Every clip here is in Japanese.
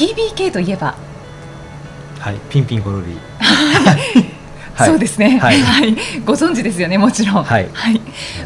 PBK といえば、はいピンピンコロリ。はい。そうですね、はい。はい、ご存知ですよねもちろん。はい。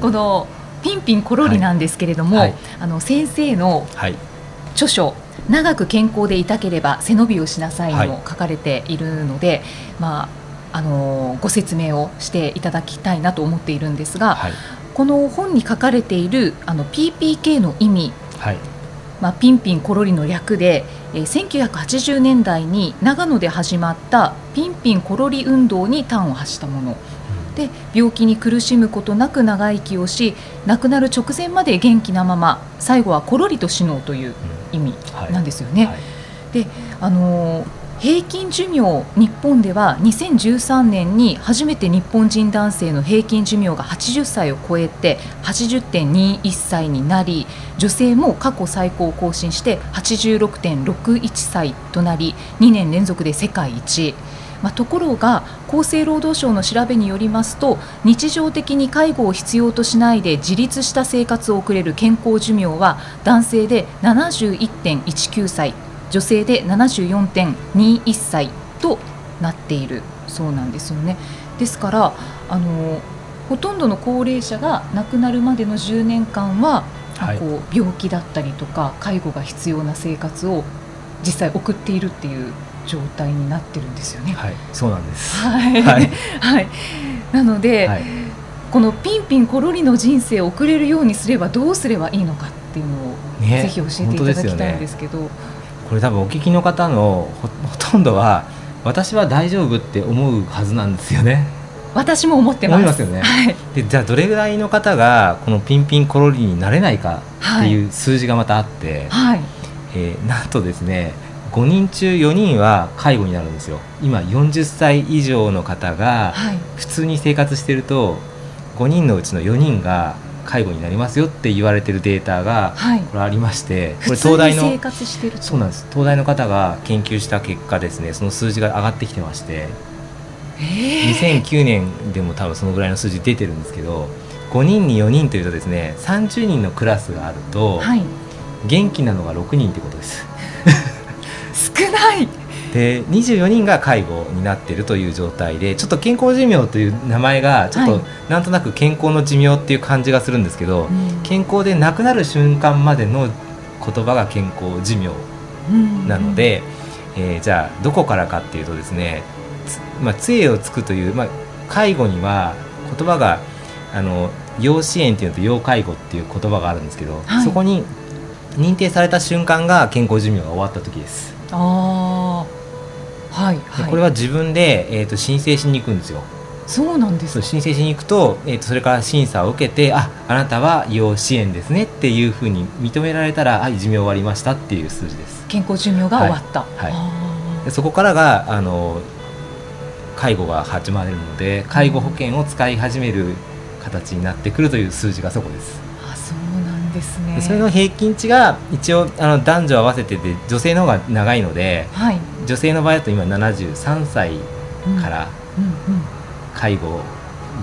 このピンピンコロリなんですけれども、はい。はいあの先生のはい。著書長く健康でいたければ背伸びをしなさいにも書かれているので、まああのご説明をしていただきたいなと思っているんですが、はい。この本に書かれているあの PPK の意味はいまあ、ピンピンコロリの略で、えー1980年代に長野で始まったピンピンコロリ運動に端を発したもの。で病気に苦しむことなく長生きをし亡くなる直前まで元気なまま最後はコロリと死のうという意味はい。なんですよね。はい。であのー平均寿命日本では2013年に初めて日本人男性の平均寿命が80歳を超えて80.21歳になり女性も過去最高を更新して86.61歳となり2年連続で世界一。まあ、ところが厚生労働省の調べによりますと日常的に介護を必要としないで自立した生活を送れる健康寿命は男性で71.19歳女性で74.21歳となっているそうなんですよね。ですからあのほとんどの高齢者が亡くなるまでの10年間は、はい。こう病気だったりとか介護が必要な生活を実際送っているっていう状態になってるんですよね。はい。そうなんです。はい、はい。はい、なので、はい。このピンピンコロリの人生を送れるようにすればどうすればいいのかっていうのを、ね。ぜひ教えていただきたいんですけど。これ多分お聞きの方のほほとんどは私は大丈夫って思うはずなんですよね。私も思ってます。思いますよね。はい、でじゃあどれぐらいの方がこのピンピンコロリになれないかってはい、いう数字がまたあって、はい、えーなんとですね5人中4人は介護になるんですよ。今40歳以上の方がはい、普通に生活してると5人のうちの4人が介護になりますよって言われてるデータがはい。これありましてこ普通れ東大の活してると。そうなんです東大の方が研究した結果ですねその数字が上がってきてましてえー2009年でも多分そのぐらいの数字出てるんですけど5人に4人というとですね30人のクラスがあるとはい、元気なのが6人ってことです。で24人が介護になっているという状態でちょっと健康寿命という名前がちょっとはい。なんとなく健康の寿命っていう感じがするんですけど、健康で亡くなる瞬間までの言葉が健康寿命うんなの、で、えーじゃあどこからかっていうとですね、つまあ、杖をつくという、まあ、介護には言葉があの要支援っていうのと要介護っていう言葉があるんですけど、はい。そこに認定された瞬間が健康寿命が終わった時です。ああ、はい、ではい。これは自分で、えー、と申請しに行くんですよそうなんです。申請しに行くと,、えー、とそれから審査を受けてああなたは要支援ですねっていうふうに認められたらはい寿命終わりましたっていう数字です健康寿命が終わった。はいあでそこからがあの介護が始まるので介護保険を使い始める形になってくるという数字がそこですーあ、そうなんですね。でそれの平均値が一応あの男女合わせてで女性の方が長いのではい。女性の場合だと今73歳うんから。介護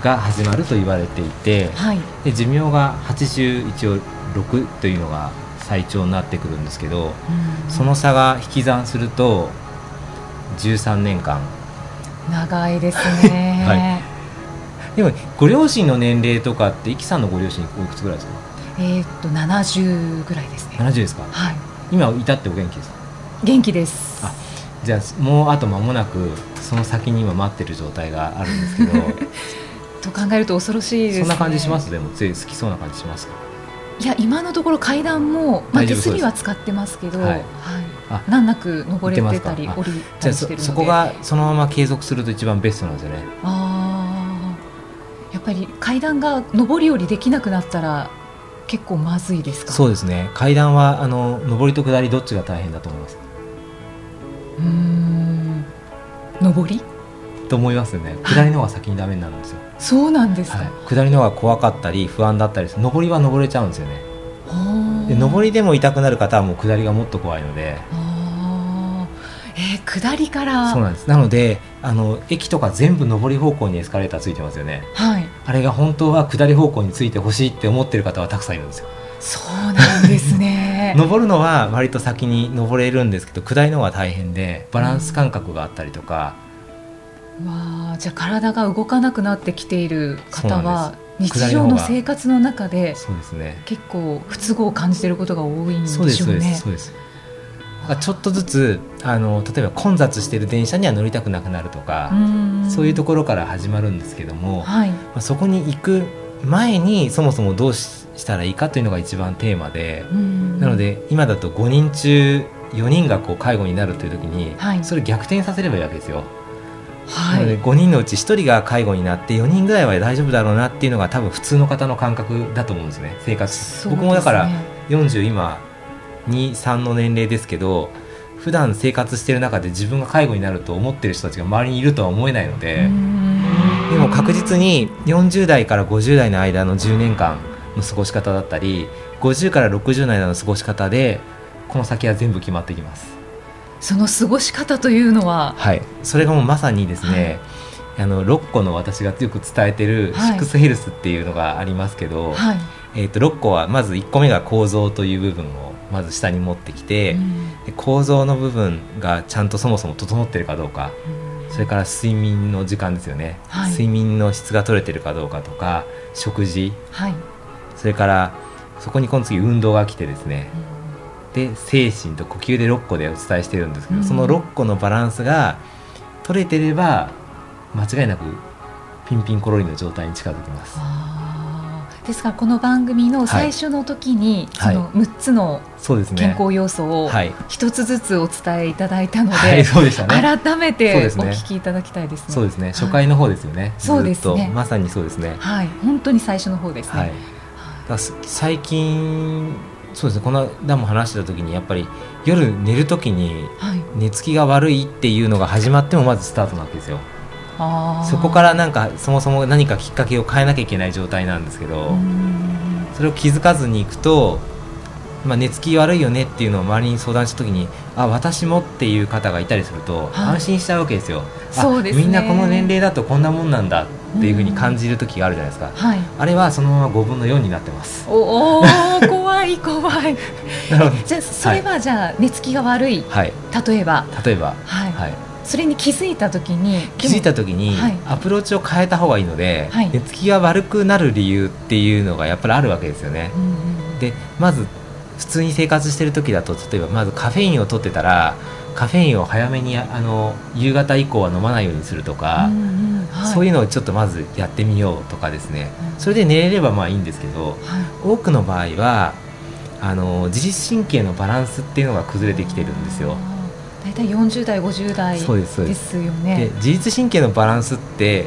が始まると言われていてはい。で寿命が80一応6というのが最長になってくるんですけどうんその差が引き算すると13年間長いですね。はいでもご両親の年齢とかってイキさんのご両親おいくつぐらいですか？えーっと70ぐらいですね。70ですか？はい。今至ってお元気ですか？元気です。あじゃあもうあと間もなくその先に今待ってる状態があるんですけど。と考えると恐ろしいです、ね。そんな感じします？でもつい好きそうな感じしますか？いや今のところ階段も、まあ、手す。すりは使ってますけど、はい。はい。あ難なく登れてたり降りたりしてるので。そこがそのまま継続すると一番ベストなんですよね。あー。やっぱり階段が上り下りできなくなったら結構まずいですか？そうですね。階段はあの上りと下りどっちが大変だと思います？うーん。上り？と思いますよね下りの方が先にダメになるんですよ、そうなんですか、はい、下りの方が怖かったり不安だったり上りは登れちゃうんですよね。で上りでも痛くなる方はもう下りがもっと怖いので。えー下りから。そうなんです。なのであの駅とか全部上り方向にエスカレーターついてますよね。はい。あれが本当は下り方向についてほしいって思ってる方はたくさんいるんですよ。そうなんですね登るのは割と先に登れるんですけど下りの方が大変でバランス感覚があったりとか、わあじゃあ体が動かなくなってきている方は日常の生活の中でそうですね。結構不都合を感じていることが多いんでしょうね。そうですそうですちょっとずつあの例えば混雑している電車には乗りたくなくなるとか、そういうところから始まるんですけども、はい。まあ、そこに行く前にそもそもどうししたらいいかというのが一番テーマで、うん。なので今だと5人中4人がこう介護になるという時に、はい。それ逆転させればいいわけですよ。はなのでい5人のうち1人が介護になって4人ぐらいは大丈夫だろうなっていうのが多分普通の方の感覚だと思うんですね。生活、ね。僕もだから40今23の年齢ですけど普段生活してる中で自分が介護になると思ってる人たちが周りにいるとは思えないので、うん。でも確実に40代から50代の間の10年間の過ごし方だったり50から60代の過ごし方でこの先は全部決まってきます。その過ごし方というのは？はい。それがもうまさにですね、あの6個の私がよく伝えてるはい。シックスヘルスっていうのがありますけど、はい。えー、と6個はまず1個目が構造という部分をまず下に持ってきて、うん。で構造の部分がちゃんとそもそも整ってるかどうかそれから睡眠の時間ですよね、はい。睡眠の質が取れてるかどうかとか食事。はいそれからそこに今度次運動が来てですねで精神と呼吸で6個でお伝えしてるんですけど、うんその6個のバランスが取れてれば間違いなくピンピンコロリの状態に近づきます。ですからこの番組の最初の時に、はいその6つの健康要素をはい、一つずつお伝えいただいたので。改めてお聞きいただきたいですね。そうですね。はい初回の方ですよね。そうですねまさにそうですね。はい、本当に最初の方ですね。最近そうですね。この間も話してた時にやっぱり夜寝る時にはい、寝つきが悪いっていうのが始まってもまずスタートなわけですよ。そこからなんかそもそも何かきっかけを変えなきゃいけない状態なんですけど、うんそれを気づかずにいくと、まあ、寝つき悪いよねっていうのを周りに相談した時にあ私もっていう方がいたりするとはい。安心しちゃうわけですよ、あそうですね。みんなこの年齢だとこんなもんなんだっていうふうに感じる時があるじゃないですか、はい。あれはそのまま5分の4になってます。おおー怖い怖 い。じゃあそれはじゃあ寝つきが悪い。はい。例えば。例えば、はい、はい、それに気づいた時に気づいた時にはい。アプローチを変えた方がいいので、はい。寝つきが悪くなる理由っていうのがやっぱりあるわけですよね、うんうん。でまず普通に生活してる時だと例えばまずカフェインを取ってたらカフェインを早めにあの夕方以降は飲まないようにするとか、うんうんはい。そういうのをちょっとまずやってみようとかですね、うんそれで寝れればまあいいんですけどはい。多くの場合はあの自律神経のバランスっていうのが崩れてきてるんですよ。大体40代50代そうですよでね。自律神経のバランスって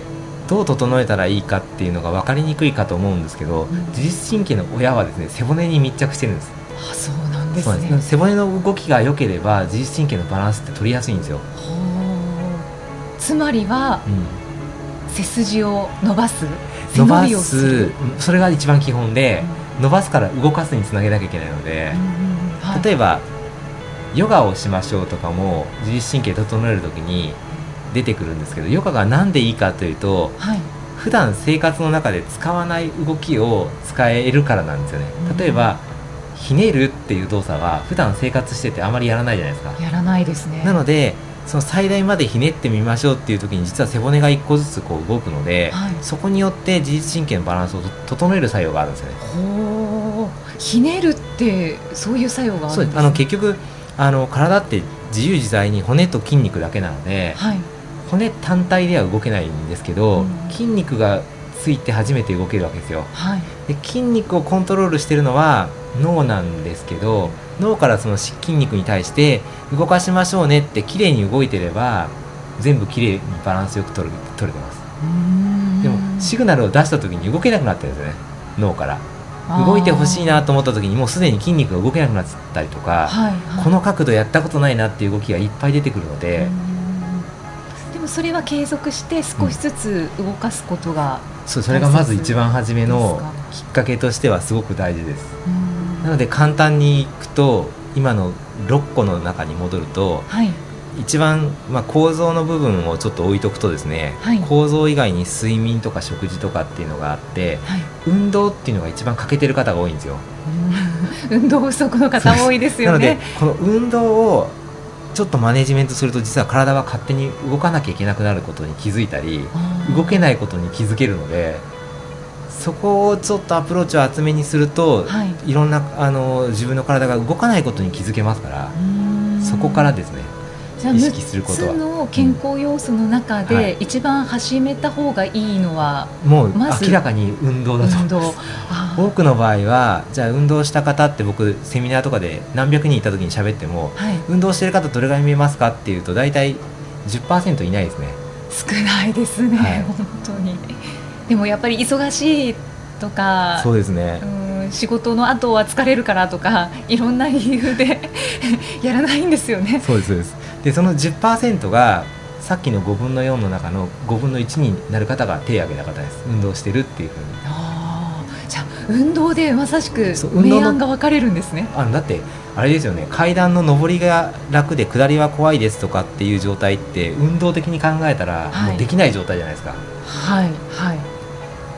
どう整えたらいいかっていうのが分かりにくいかと思うんですけど、ん。自律神経の親はですね背骨に密着してるんですあそうなんですね。す。背骨の動きが良ければ自律神経のバランスって取りやすいんですよ、つまりはうん、背筋を伸ばす？背伸伸ばすそれが一番基本で、伸ばすから動かすにつなげなきゃいけないのでうん、うんうんはい。例えばヨガをしましょうとかも自律神経整える時に出てくるんですけどヨガが何でいいかというとはい。普段生活の中で使わない動きを使えるからなんですよね。うん。例えば、ひねるっていう動作は普段生活しててあまりやらないじゃないですか。やらないですね。なのでその最大までひねってみましょうっていう時に実は背骨が1個ずつこう動くので、はい。そこによって自律神経のバランスを整える作用があるんですよね。ほうひねるってそういう作用があるんです。あの結局あの体って自由自在に骨と筋肉だけなのではい。骨単体では動けないんですけど、うん。筋肉がついて初めて動けるわけですよ。はいで筋肉をコントロールしてるのは脳なんですけど脳からその筋肉に対して動かしましょうねって綺麗に動いてれば全部綺麗にバランスよく取る取れてます。でもシグナルを出した時に動けなくなってるんですよね。脳から。動いてほしいなと思った時にもうすでに筋肉が動けなくなったりとか、はいはい。この角度やったことないなっていう動きがいっぱい出てくるので、でもそれは継続して少しずつ動かすことが、そうそれがまず一番初めのきっかけとしてはすごく大事です。うん。なので簡単にいくと今の6個の中に戻るとはい。一番、まあ、構造の部分をちょっと置いとくとですね、はい。構造以外に睡眠とか食事とかっていうのがあってはい。運動っていうのが一番欠けてる方が多いんですよ。うん。運動不足の方多いですよなのでね。この運動をちょっとマネジメントすると実は体は勝手に動かなきゃいけなくなることに気づいたり動けい、ないことに気づけるのでそこをちょっとアプローチを厚めにすると、はい。い、ろんなあの自分の体が動かないことに気づけますからうん。そこからですねじゃあ意識することは。6つの健康要素の中で、うん。はい。一番始めた方がいいのはもうまず？明らかに運動だと運動。あー。多くの場合はじゃあ運動した方って僕セミナーとかで何百人いた時に喋ってもはい、運動してる方どれぐらい見えますかっていうと大体10%いないですね。少ないですね、はい。本当にでもやっぱり忙しいとかそうですね。うん仕事の後は疲れるからとかいろんな理由で やらないんですよね。そうですそうです。でその10%がさっきの5分の4の中の5分の1になる方が手を挙げた方です。運動してるっていうふうに。あーじゃあ運動でまさしくそう運動の明暗が分かれるんですね。あだってあれですよね。階段の上りが楽で下りは怖いですとかっていう状態って運動的に考えたらはい。もうできない状態じゃないですか、はいはい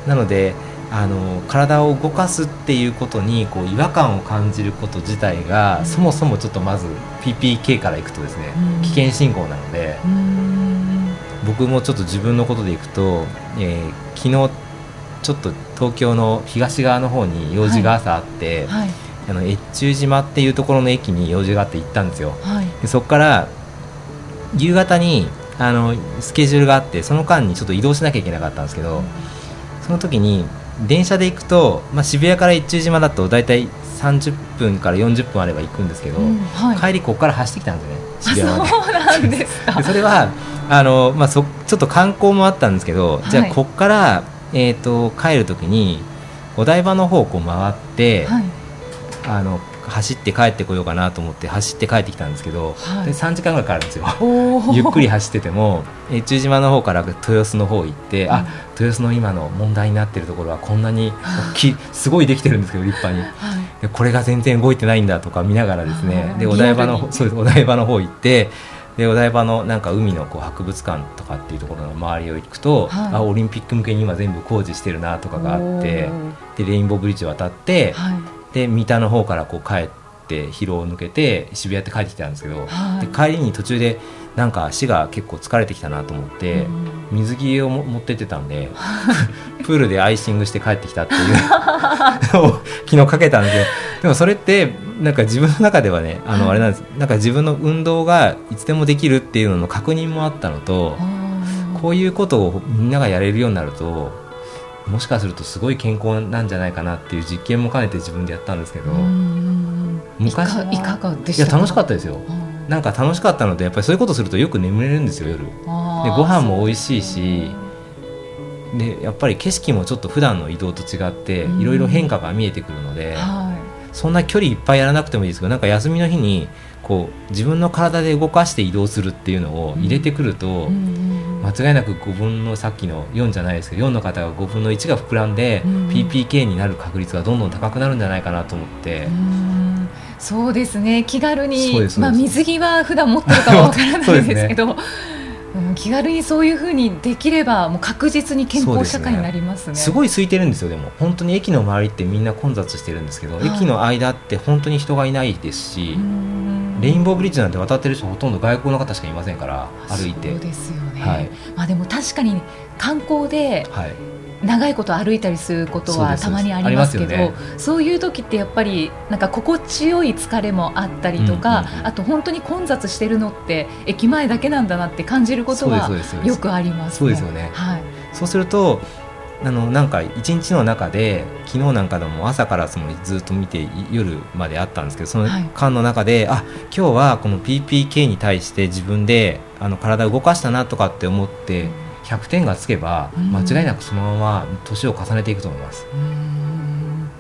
なのであの体を動かすっていうことにこう違和感を感じること自体が、うん。そもそもちょっとまず PPK からいくとですね、うん。危険信号なのでうーん。僕もちょっと自分のことでいくと、えー昨日ちょっと東京の東側の方に用事が朝あって、はい。あの越中島っていうところの駅に用事があって行ったんですよ。はい。でそこから夕方にあのスケジュールがあってその間にちょっと移動しなきゃいけなかったんですけど、その時に電車で行くと、まあ、渋谷から越中島だと大体30分から40分あれば行くんですけど、うんはい帰りここから走ってきたんですよね渋谷まで。そうなんです。それはあの、まあ、そちょっと観光もあったんですけど、じゃあはいここから、えー、と帰る時にお台場の方をこう回って、はいあの走って帰ってこようかなと思って走って帰ってきたんですけど、はい。で3時間ぐらいかかるんですよ。ゆっくり走ってても。越中島の方から豊洲の方行って、あ豊洲の今の問題になってるところはこんなに大きい すごいできてるんですけど立派に。はい。でこれが全然動いてないんだとか見ながらですね。でお台場のそうですお台場の方行ってでお台場のなんか海のこう博物館とかっていうところの周りを行くと、はい。あオリンピック向けに今全部工事してるなとかがあってでレインボーブリッジ渡って、はいで三田の方からこう帰って広尾を抜けて渋谷って帰ってきたんですけど、はい。で帰りに途中でなんか足が結構疲れてきたなと思って、うん。水着をも持ってってたんで プールでアイシングして帰ってきたっていうの を昨日かけたんですけどでもそれってなんか自分の中ではねあのあれなんですなんか自分の運動がいつでもできるっていうのの確認もあったのとこういうことをみんながやれるようになるともしかするとすごい健康なんじゃないかなっていう実験も兼ねて自分でやったんですけどうん昔はいかがでした？いや楽しかったですよ。うん。なんか楽しかったのでやっぱりそういうことするとよく眠れるんですよ夜。でご飯も美味しいしでやっぱり景色もちょっと普段の移動と違ってうん。いろいろ変化が見えてくるので、はそんな距離いっぱいやらなくてもいいですけどなんか休みの日にこう自分の体で動かして移動するっていうのを入れてくると、いうんうん間違いなく5分のさっきの4じゃないですけど4の方が5分の1が膨らんで、うん。PPK になる確率がどんどん高くなるんじゃないかなと思って。う。ん。そうですね。気軽にまあ水着は普段持ってるかはわからないですけど うん。気軽にそういうふうにできればもう確実に健康社会になりますね。すごい空いてるんですよでも。本当に駅の周りってみんな混雑してるんですけど、はい。駅の間って本当に人がいないですし、うんレインボーブリッジなんて渡ってる人ほとんど外国の方しかいませんから歩いて。そうですよね、はい。まあ、でも確かに観光ではい。長いこと歩いたりすることはたまにありますけどありますよそういう時ってやっぱりなんか心地よい疲れもあったりとか、うんうんうん。あと本当に混雑してるのって駅前だけなんだなって感じることはよくあります、ね、そうですよね。はい。そうするとあのなんか一日の中で昨日なんかでも朝からそのずっと見て夜まであったんですけどそのはい。間の中で、あ今日はこの PPK に対して自分であの体を動かしたなとかって思って100点がつけばうん。間違いなくそのまま年を重ねていくと思います。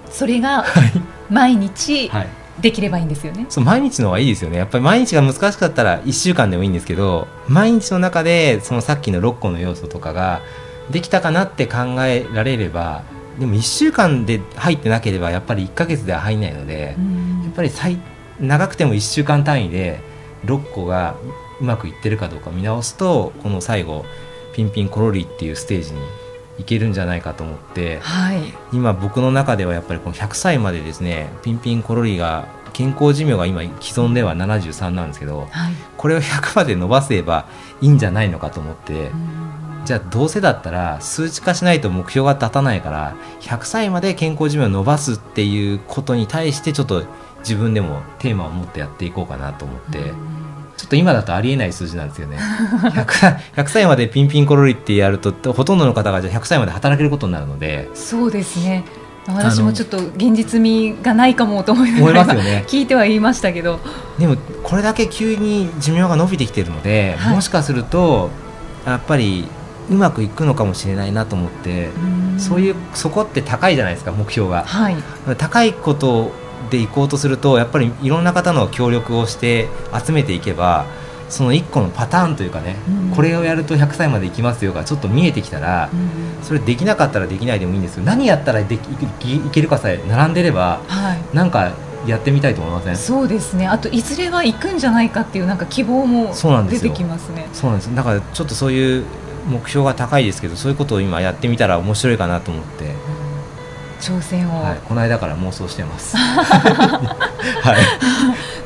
それがはい。毎日はい。できればいいんですよね。そう毎日の方がいいですよね。やっぱり毎日が難しかったら1週間でもいいんですけど毎日の中でそのさっきの6個の要素とかができたかなって考えられればでも1週間で入ってなければやっぱり1ヶ月では入んないので、やっぱり最長くても1週間単位で6個がうまくいってるかどうか見直すとこの最後ピンピンコロリっていうステージにいけるんじゃないかと思ってはい、今僕の中ではやっぱりこの100歳までですねピンピンコロリが健康寿命が今既存では73なんですけどはい、これを100まで伸ばせばいいんじゃないのかと思ってじゃあどうせだったら数値化しないと目標が立たないから100歳まで健康寿命を伸ばすっていうことに対してちょっと自分でもテーマを持ってやっていこうかなと思って。ちょっと今だとありえない数字なんですよね 100, 歳100歳までピンピンコロリってやるとほとんどの方がじゃあ100歳まで働けることになるのでそうですね。私もちょっと現実味がないかもと思いな思いがらますよね 聞いては言いましたけど、でもこれだけ急に寿命が伸びてきてるので、はいもしかするとやっぱりうまくいくのかもしれないなと思って、そういうそこって高いじゃないですか目標が。はい、高いことでいこうとするとやっぱりいろんな方の協力をして集めていけばその1個のパターンというかね、うん。これをやると100歳までいきますよがちょっと見えてきたら、それできなかったらできないでもいいんですけど何やったらできいいけるかさえ並んでればはい。なんかやってみたいと思いません？そうですね。あといずれは行くんじゃないかっていうなんか希望も出てきますね。そうなんです。だからちょっとそういう目標が高いですけどそういうことを今やってみたら面白いかなと思って、挑戦を、はい、この間から妄想してます。はい、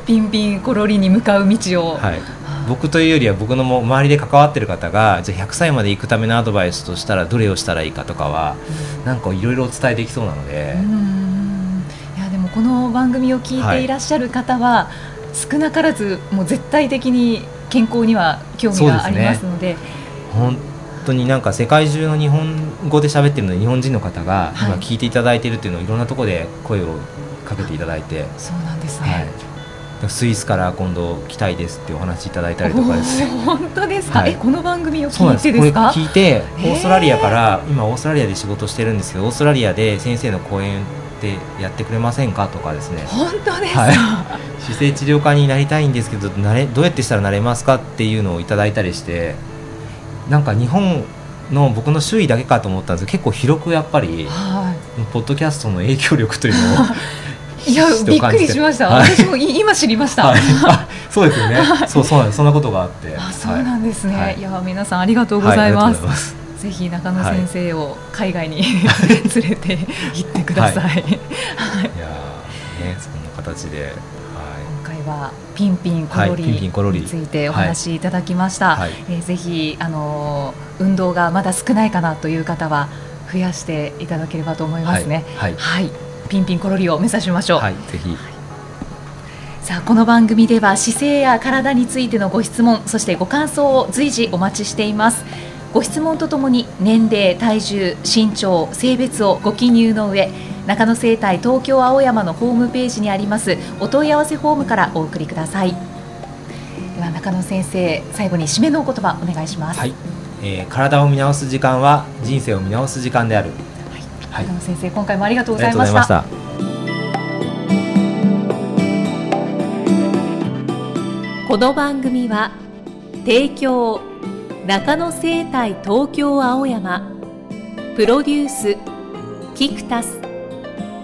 ピンピンコロリに向かう道を、はい、僕というよりは僕のも周りで関わってる方がじゃあ100歳まで行くためのアドバイスとしたらどれをしたらいいかとかはなんかいろいろお伝えできそうなので、うん。いやでもこの番組を聞いていらっしゃる方は、少なからずもう絶対的に健康には興味がありますので。本当になんか世界中の日本語で喋ってるので日本人の方がはい。今聞いていただいているっていうのをいろんなところで声をかけていただいて、そうなんですはい。ね。、スイスから今度来たいですってお話いただいたりとかです。本当ですか、はい。えこの番組を聞いてですか？聞いてオへー。ーストラリアから今オーストラリアで仕事してるんですけどオーストラリアで先生の講演ってやってくれませんか？とかですね。本当ですか、はい。姿勢治療科になりたいんですけどなれどうやってしたらなれますか？っていうのをいただいたりしてなんか日本の僕の周囲だけかと思ったんですけど結構広くやっぱりはポッドキャストの影響力というのをい、いやびっくりしました、はい。私もい今知りました、はい、あそうですよねそうそうなんそんなことがあって。あそうなんですね、はい。い、や皆さんありがとうございます,、ぜひ中野先生を海外に、連れて行ってください、はい。いやーねそんな形ではピンピンコロリについてお話しいただきました、はい。えーぜひあのー運動がまだ少ないかなという方は増やしていただければと思いいますね。はい。はい、ピンピンコロリを目指しましょう、はい、ぜひ。さあこの番組では姿勢や体についてのご質問そしてご感想を随時お待ちしています。ご質問とともに年齢、体重、身長、性別をご記入の上中野生態東京青山のホームページにありますお問い合わせフォームからお送りください。では中野先生最後に締めのお言葉お願いします、はい、えー体を見直す時間は人生を見直す時間である。はい。中野先生今回もありがとうございました。この番組は提供中野生態東京青山プロデュースキクタス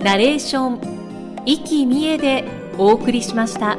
ナレーション生きみえでお送りしました。